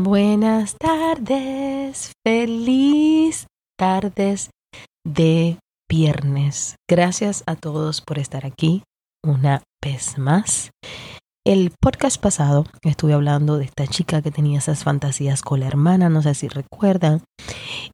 Buenas tardes, feliz tardes de viernes. Gracias a todos por estar aquí una vez más. El podcast pasado estuve hablando de esta chica que tenía esas fantasías con la hermana, no sé si recuerdan,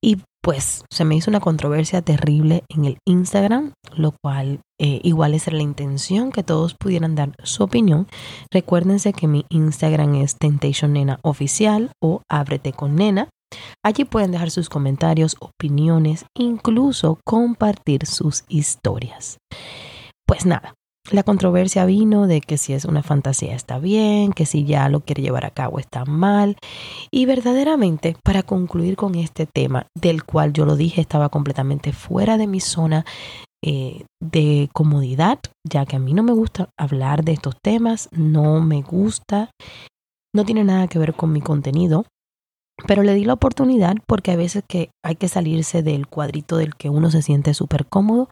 y pues se me hizo una controversia terrible en el Instagram, lo cual eh, igual es la intención que todos pudieran dar su opinión. Recuérdense que mi Instagram es Temptation Nena Oficial o Ábrete con Nena. Allí pueden dejar sus comentarios, opiniones, incluso compartir sus historias. Pues nada, la controversia vino de que si es una fantasía está bien, que si ya lo quiere llevar a cabo está mal. Y verdaderamente, para concluir con este tema, del cual yo lo dije estaba completamente fuera de mi zona eh, de comodidad, ya que a mí no me gusta hablar de estos temas, no me gusta, no tiene nada que ver con mi contenido. Pero le di la oportunidad porque a veces que hay que salirse del cuadrito del que uno se siente súper cómodo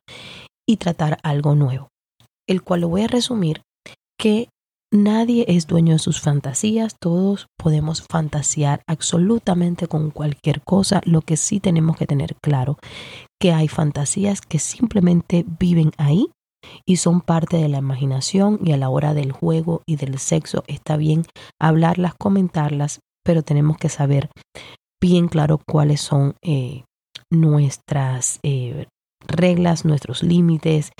y tratar algo nuevo el cual lo voy a resumir, que nadie es dueño de sus fantasías, todos podemos fantasear absolutamente con cualquier cosa, lo que sí tenemos que tener claro, que hay fantasías que simplemente viven ahí y son parte de la imaginación y a la hora del juego y del sexo está bien hablarlas, comentarlas, pero tenemos que saber bien claro cuáles son eh, nuestras eh, reglas, nuestros límites,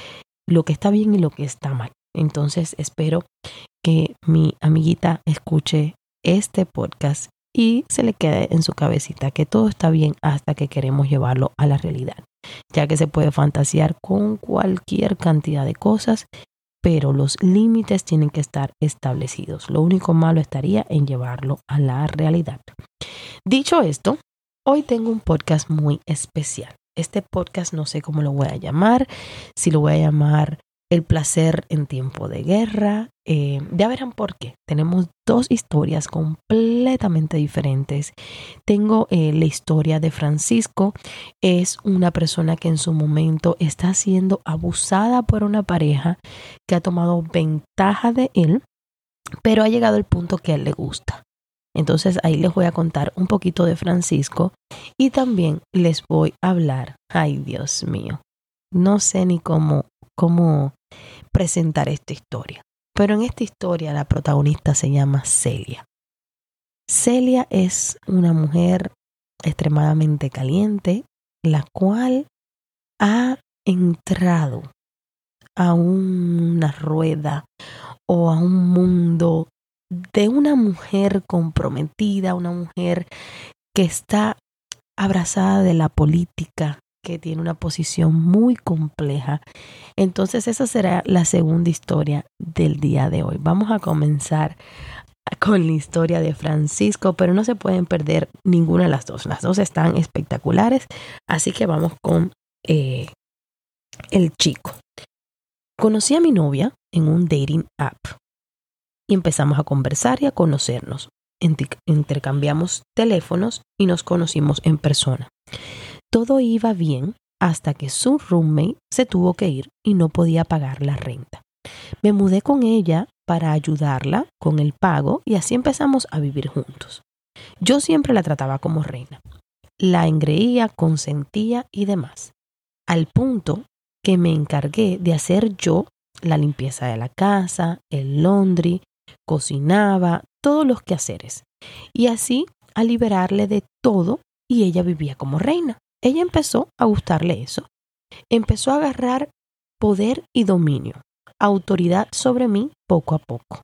lo que está bien y lo que está mal. Entonces espero que mi amiguita escuche este podcast y se le quede en su cabecita que todo está bien hasta que queremos llevarlo a la realidad, ya que se puede fantasear con cualquier cantidad de cosas, pero los límites tienen que estar establecidos. Lo único malo estaría en llevarlo a la realidad. Dicho esto, hoy tengo un podcast muy especial. Este podcast no sé cómo lo voy a llamar, si lo voy a llamar El placer en tiempo de guerra. Eh, ya verán por qué. Tenemos dos historias completamente diferentes. Tengo eh, la historia de Francisco. Es una persona que en su momento está siendo abusada por una pareja que ha tomado ventaja de él, pero ha llegado al punto que a él le gusta. Entonces ahí les voy a contar un poquito de Francisco y también les voy a hablar, ay Dios mío, no sé ni cómo, cómo presentar esta historia, pero en esta historia la protagonista se llama Celia. Celia es una mujer extremadamente caliente, la cual ha entrado a una rueda o a un mundo de una mujer comprometida, una mujer que está abrazada de la política, que tiene una posición muy compleja. Entonces esa será la segunda historia del día de hoy. Vamos a comenzar con la historia de Francisco, pero no se pueden perder ninguna de las dos. Las dos están espectaculares, así que vamos con eh, el chico. Conocí a mi novia en un dating app y empezamos a conversar y a conocernos. Intercambiamos teléfonos y nos conocimos en persona. Todo iba bien hasta que su roommate se tuvo que ir y no podía pagar la renta. Me mudé con ella para ayudarla con el pago y así empezamos a vivir juntos. Yo siempre la trataba como reina. La engreía, consentía y demás. Al punto que me encargué de hacer yo la limpieza de la casa, el laundry, cocinaba, todos los quehaceres. Y así a liberarle de todo y ella vivía como reina. Ella empezó a gustarle eso. Empezó a agarrar poder y dominio, autoridad sobre mí poco a poco.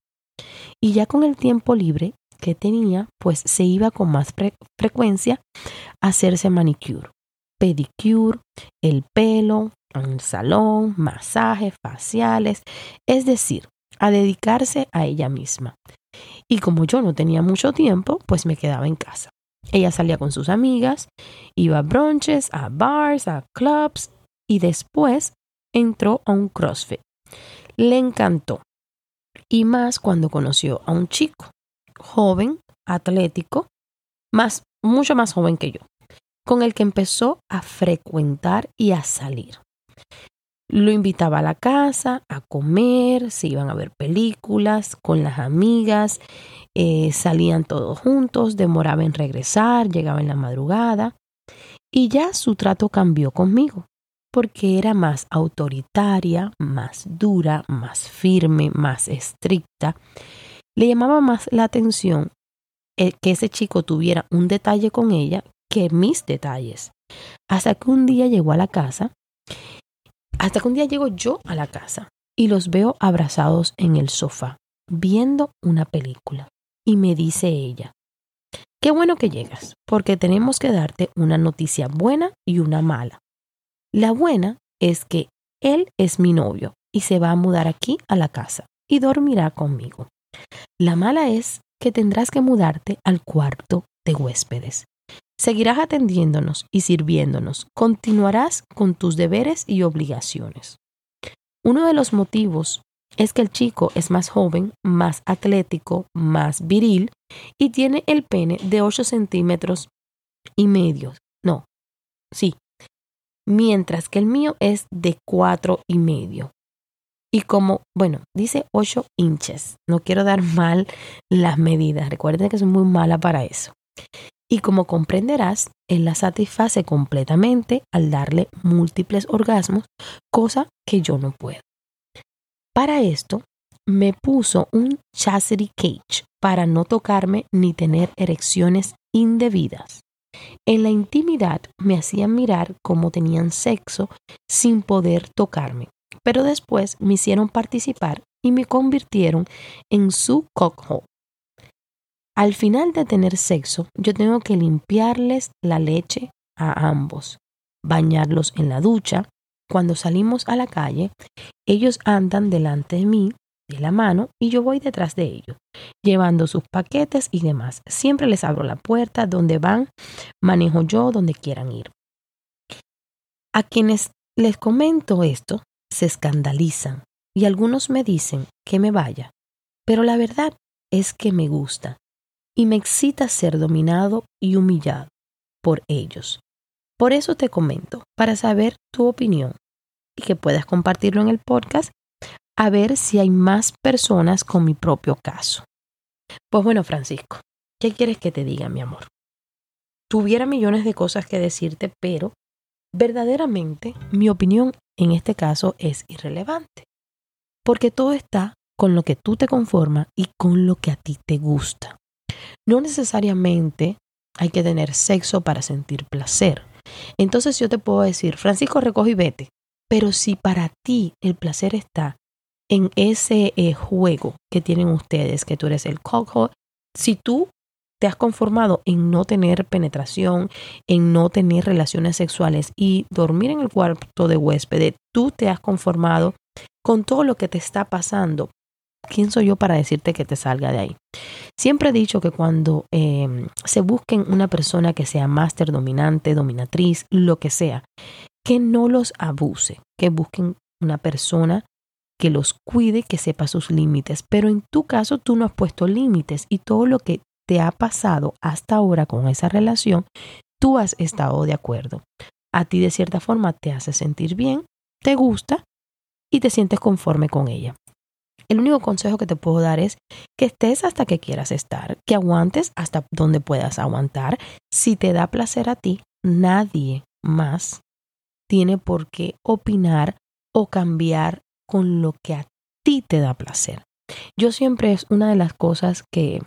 Y ya con el tiempo libre que tenía, pues se iba con más frecuencia a hacerse manicure, pedicure, el pelo, el salón, masajes faciales, es decir, a dedicarse a ella misma. Y como yo no tenía mucho tiempo, pues me quedaba en casa. Ella salía con sus amigas, iba a brunches, a bars, a clubs y después entró a un CrossFit. Le encantó. Y más cuando conoció a un chico, joven, atlético, más, mucho más joven que yo, con el que empezó a frecuentar y a salir. Lo invitaba a la casa a comer, se iban a ver películas con las amigas, eh, salían todos juntos, demoraba en regresar, llegaba en la madrugada y ya su trato cambió conmigo porque era más autoritaria, más dura, más firme, más estricta. Le llamaba más la atención eh, que ese chico tuviera un detalle con ella que mis detalles. Hasta que un día llegó a la casa, hasta que un día llego yo a la casa y los veo abrazados en el sofá, viendo una película. Y me dice ella, qué bueno que llegas, porque tenemos que darte una noticia buena y una mala. La buena es que él es mi novio y se va a mudar aquí a la casa y dormirá conmigo. La mala es que tendrás que mudarte al cuarto de huéspedes. Seguirás atendiéndonos y sirviéndonos. Continuarás con tus deberes y obligaciones. Uno de los motivos es que el chico es más joven, más atlético, más viril y tiene el pene de 8 centímetros y medio. No, sí. Mientras que el mío es de 4 y medio. Y como, bueno, dice 8 inches. No quiero dar mal las medidas. Recuerden que soy muy mala para eso. Y como comprenderás, él la satisface completamente al darle múltiples orgasmos, cosa que yo no puedo. Para esto, me puso un chastity cage para no tocarme ni tener erecciones indebidas. En la intimidad me hacían mirar cómo tenían sexo sin poder tocarme, pero después me hicieron participar y me convirtieron en su cockhole. Al final de tener sexo, yo tengo que limpiarles la leche a ambos, bañarlos en la ducha. Cuando salimos a la calle, ellos andan delante de mí, de la mano, y yo voy detrás de ellos, llevando sus paquetes y demás. Siempre les abro la puerta, donde van, manejo yo donde quieran ir. A quienes les comento esto, se escandalizan y algunos me dicen que me vaya, pero la verdad es que me gusta y me excita ser dominado y humillado por ellos. Por eso te comento, para saber tu opinión y que puedas compartirlo en el podcast, a ver si hay más personas con mi propio caso. Pues bueno, Francisco, ¿qué quieres que te diga, mi amor? Tuviera millones de cosas que decirte, pero verdaderamente mi opinión en este caso es irrelevante, porque todo está con lo que tú te conformas y con lo que a ti te gusta. No necesariamente hay que tener sexo para sentir placer. Entonces yo te puedo decir, Francisco, recoge y vete. Pero si para ti el placer está en ese eh, juego que tienen ustedes, que tú eres el cojo, si tú te has conformado en no tener penetración, en no tener relaciones sexuales y dormir en el cuarto de huésped, tú te has conformado con todo lo que te está pasando. ¿Quién soy yo para decirte que te salga de ahí? Siempre he dicho que cuando em, se busquen una persona que sea máster, dominante, dominatriz, lo que sea, que no los abuse, que busquen una persona que los cuide, que sepa sus límites. Pero en tu caso tú no has puesto límites y todo lo que te ha pasado hasta ahora con esa relación, tú has estado de acuerdo. A ti de cierta forma te hace sentir bien, te gusta y te sientes conforme con ella. El único consejo que te puedo dar es que estés hasta que quieras estar, que aguantes hasta donde puedas aguantar. Si te da placer a ti, nadie más tiene por qué opinar o cambiar con lo que a ti te da placer. Yo siempre es una de las cosas que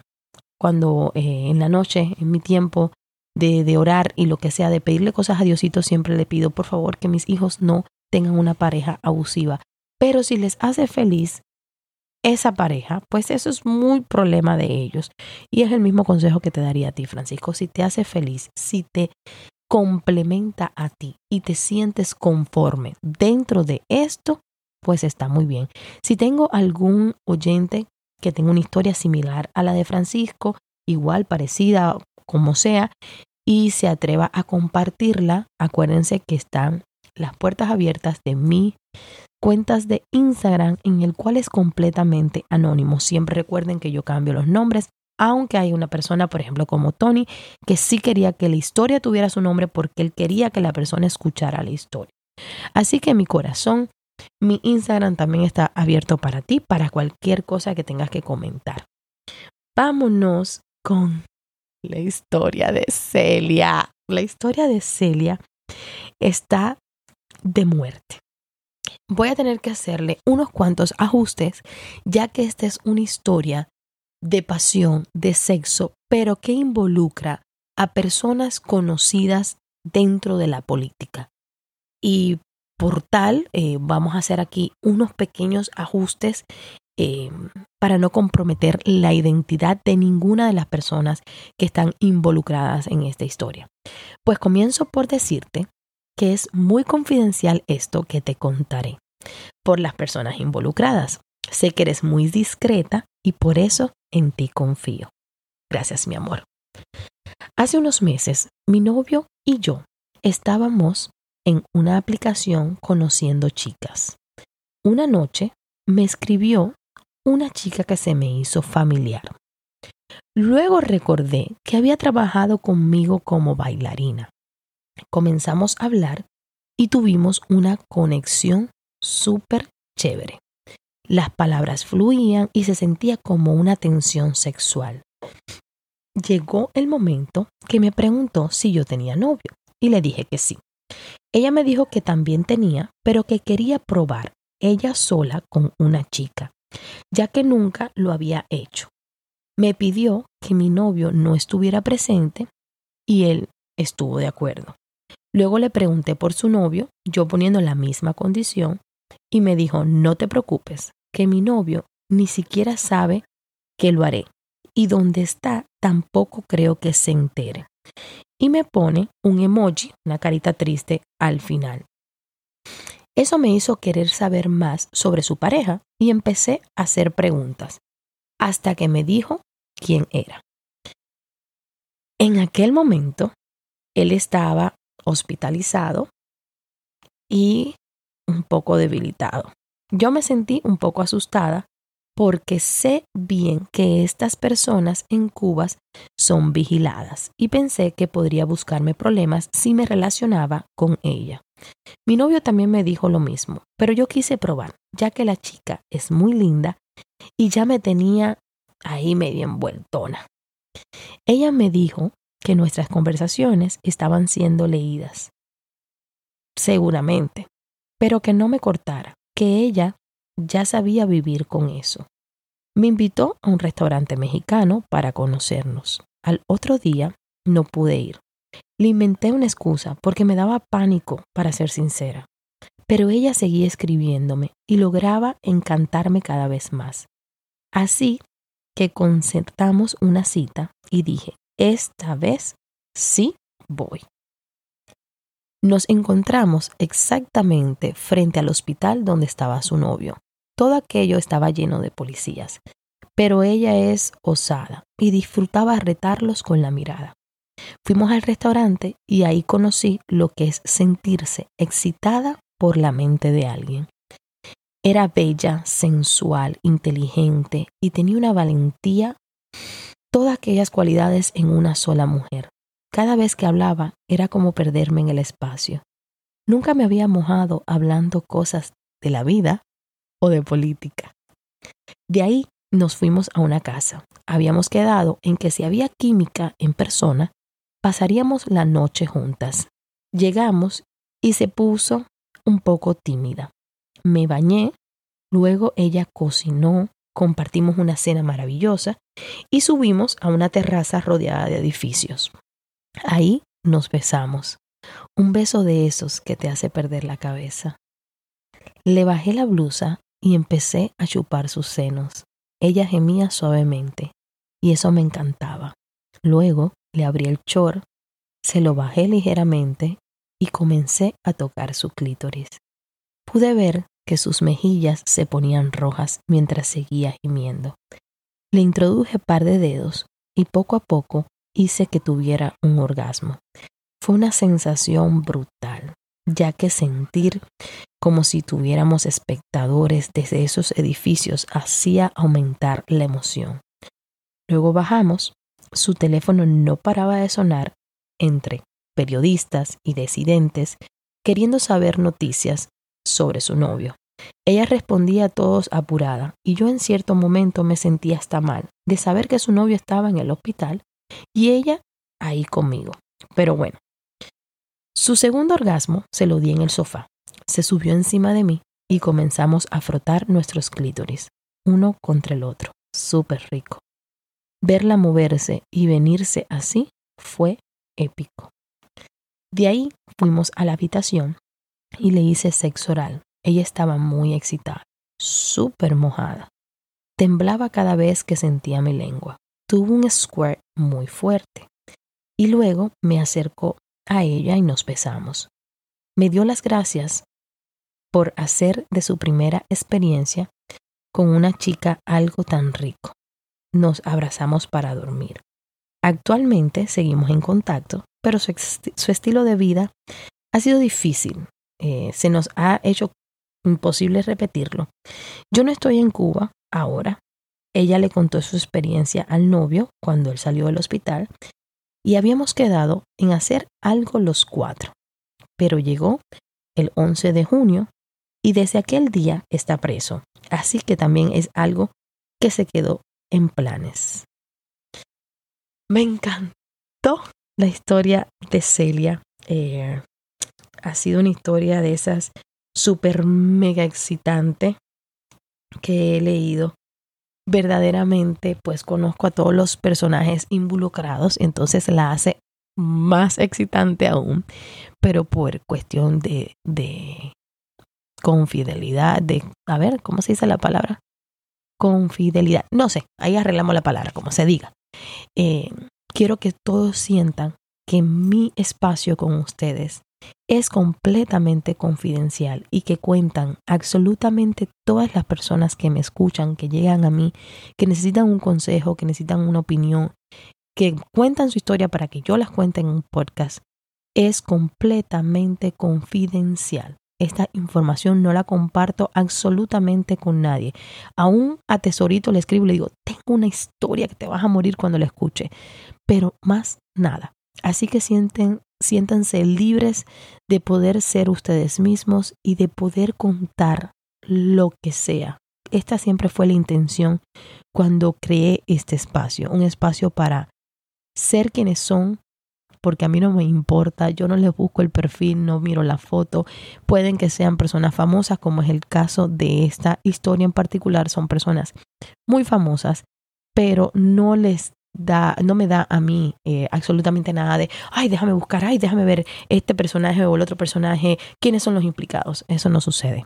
cuando eh, en la noche, en mi tiempo de, de orar y lo que sea, de pedirle cosas a Diosito, siempre le pido, por favor, que mis hijos no tengan una pareja abusiva. Pero si les hace feliz esa pareja, pues eso es muy problema de ellos. Y es el mismo consejo que te daría a ti, Francisco. Si te hace feliz, si te complementa a ti y te sientes conforme dentro de esto, pues está muy bien. Si tengo algún oyente que tenga una historia similar a la de Francisco, igual, parecida, como sea, y se atreva a compartirla, acuérdense que están las puertas abiertas de mi cuentas de Instagram en el cual es completamente anónimo. Siempre recuerden que yo cambio los nombres, aunque hay una persona, por ejemplo, como Tony, que sí quería que la historia tuviera su nombre porque él quería que la persona escuchara la historia. Así que mi corazón, mi Instagram también está abierto para ti, para cualquier cosa que tengas que comentar. Vámonos con la historia de Celia. La historia de Celia está de muerte. Voy a tener que hacerle unos cuantos ajustes, ya que esta es una historia de pasión, de sexo, pero que involucra a personas conocidas dentro de la política. Y por tal, eh, vamos a hacer aquí unos pequeños ajustes eh, para no comprometer la identidad de ninguna de las personas que están involucradas en esta historia. Pues comienzo por decirte que es muy confidencial esto que te contaré por las personas involucradas. Sé que eres muy discreta y por eso en ti confío. Gracias, mi amor. Hace unos meses, mi novio y yo estábamos en una aplicación conociendo chicas. Una noche me escribió una chica que se me hizo familiar. Luego recordé que había trabajado conmigo como bailarina. Comenzamos a hablar y tuvimos una conexión súper chévere. Las palabras fluían y se sentía como una tensión sexual. Llegó el momento que me preguntó si yo tenía novio y le dije que sí. Ella me dijo que también tenía, pero que quería probar ella sola con una chica ya que nunca lo había hecho. Me pidió que mi novio no estuviera presente y él estuvo de acuerdo. Luego le pregunté por su novio, yo poniendo la misma condición, y me dijo, no te preocupes, que mi novio ni siquiera sabe que lo haré, y donde está tampoco creo que se entere. Y me pone un emoji, una carita triste, al final. Eso me hizo querer saber más sobre su pareja y empecé a hacer preguntas, hasta que me dijo quién era. En aquel momento, él estaba hospitalizado y un poco debilitado. Yo me sentí un poco asustada porque sé bien que estas personas en Cuba son vigiladas y pensé que podría buscarme problemas si me relacionaba con ella. Mi novio también me dijo lo mismo, pero yo quise probar, ya que la chica es muy linda y ya me tenía ahí medio envueltona. Ella me dijo que nuestras conversaciones estaban siendo leídas. Seguramente, pero que no me cortara, que ella ya sabía vivir con eso. Me invitó a un restaurante mexicano para conocernos. Al otro día no pude ir. Le inventé una excusa porque me daba pánico, para ser sincera. Pero ella seguía escribiéndome y lograba encantarme cada vez más. Así que concertamos una cita y dije, esta vez sí voy. Nos encontramos exactamente frente al hospital donde estaba su novio. Todo aquello estaba lleno de policías, pero ella es osada y disfrutaba retarlos con la mirada. Fuimos al restaurante y ahí conocí lo que es sentirse excitada por la mente de alguien. Era bella, sensual, inteligente y tenía una valentía, todas aquellas cualidades en una sola mujer. Cada vez que hablaba era como perderme en el espacio. Nunca me había mojado hablando cosas de la vida o de política. De ahí nos fuimos a una casa. Habíamos quedado en que si había química en persona, pasaríamos la noche juntas. Llegamos y se puso un poco tímida. Me bañé, luego ella cocinó, compartimos una cena maravillosa y subimos a una terraza rodeada de edificios. Ahí nos besamos. Un beso de esos que te hace perder la cabeza. Le bajé la blusa y empecé a chupar sus senos. Ella gemía suavemente y eso me encantaba. Luego le abrí el chor, se lo bajé ligeramente y comencé a tocar su clítoris. Pude ver que sus mejillas se ponían rojas mientras seguía gimiendo. Le introduje par de dedos y poco a poco hice que tuviera un orgasmo. Fue una sensación brutal, ya que sentir como si tuviéramos espectadores desde esos edificios hacía aumentar la emoción. Luego bajamos, su teléfono no paraba de sonar entre periodistas y disidentes queriendo saber noticias sobre su novio. Ella respondía a todos apurada y yo en cierto momento me sentía hasta mal de saber que su novio estaba en el hospital y ella ahí conmigo. Pero bueno, su segundo orgasmo se lo di en el sofá. Se subió encima de mí y comenzamos a frotar nuestros clítoris, uno contra el otro. Súper rico. Verla moverse y venirse así fue épico. De ahí fuimos a la habitación y le hice sexo oral. Ella estaba muy excitada, súper mojada. Temblaba cada vez que sentía mi lengua. Tuvo un squirt muy fuerte. Y luego me acercó a ella y nos besamos. Me dio las gracias por hacer de su primera experiencia con una chica algo tan rico. Nos abrazamos para dormir. Actualmente seguimos en contacto, pero su, estilo de vida ha sido difícil. Eh, se nos ha hecho imposible repetirlo. Yo no estoy en Cuba ahora. Ella le contó su experiencia al novio cuando él salió del hospital y habíamos quedado en hacer algo los cuatro. Pero llegó el 11 de junio y desde aquel día está preso. Así que también es algo que se quedó en planes. Me encantó la historia de Celia. Eh, ha sido una historia de esas súper mega excitante que he leído. Verdaderamente, pues conozco a todos los personajes involucrados, entonces la hace más excitante aún, pero por cuestión de, de confidelidad, de, a ver, ¿cómo se dice la palabra? Confidelidad, no sé, ahí arreglamos la palabra, como se diga. Eh, quiero que todos sientan que mi espacio con ustedes es completamente confidencial y que cuentan absolutamente todas las personas que me escuchan, que llegan a mí, que necesitan un consejo, que necesitan una opinión, que cuentan su historia para que yo las cuente en un podcast, es completamente confidencial. Esta información no la comparto absolutamente con nadie. A un atesorito le escribo y le digo, tengo una historia que te vas a morir cuando la escuche, pero más nada. Así que sienten, siéntanse libres de poder ser ustedes mismos y de poder contar lo que sea. Esta siempre fue la intención cuando creé este espacio, un espacio para ser quienes son, porque a mí no me importa, yo no les busco el perfil, no miro la foto, pueden que sean personas famosas, como es el caso de esta historia en particular, son personas muy famosas, pero no les da, no me da a mí eh, absolutamente nada de, ay, déjame buscar, ay, déjame ver este personaje o el otro personaje, quiénes son los implicados. Eso no sucede.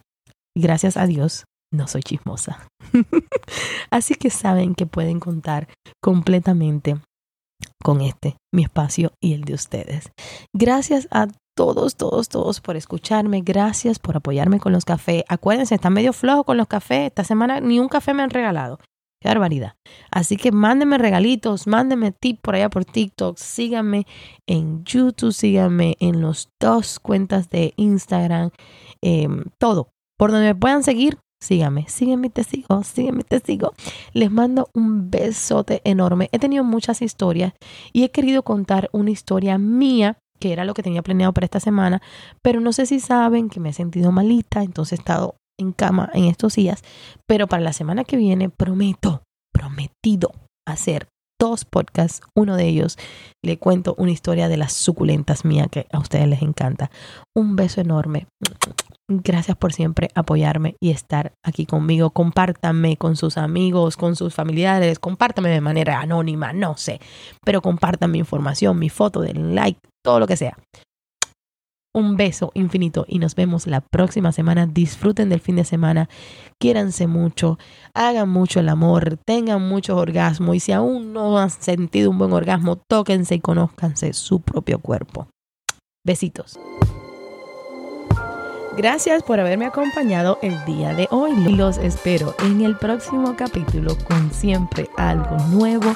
Gracias a Dios, no soy chismosa. Así que saben que pueden contar completamente con este, mi espacio y el de ustedes. Gracias a todos, todos, todos por escucharme. Gracias por apoyarme con los cafés. Acuérdense, está medio flojo con los cafés. Esta semana ni un café me han regalado. Qué barbaridad. Así que mándenme regalitos, mándenme tips por allá por TikTok. Síganme en YouTube, síganme en los dos cuentas de Instagram. Em, todo. Por donde me puedan seguir, síganme, sígueme y te sigo, sígueme y te sigo. Les mando un besote enorme. He tenido muchas historias y he querido contar una historia mía, que era lo que tenía planeado para esta semana, pero no sé si saben que me he sentido malita, entonces he estado en cama en estos días, pero para la semana que viene prometo, prometido hacer dos podcasts. Uno de ellos le cuento una historia de las suculentas mías que a ustedes les encanta. Un beso enorme. Gracias por siempre apoyarme y estar aquí conmigo. Compártanme con sus amigos, con sus familiares. Compártanme de manera anónima, no sé. Pero compartan mi información, mi foto, den like, todo lo que sea. Un beso infinito y nos vemos la próxima semana. Disfruten del fin de semana, quiéranse mucho, hagan mucho el amor, tengan muchos orgasmos y si aún no han sentido un buen orgasmo, tóquense y conózcanse su propio cuerpo. Besitos. Gracias por haberme acompañado el día de hoy. Los espero en el próximo capítulo con siempre algo nuevo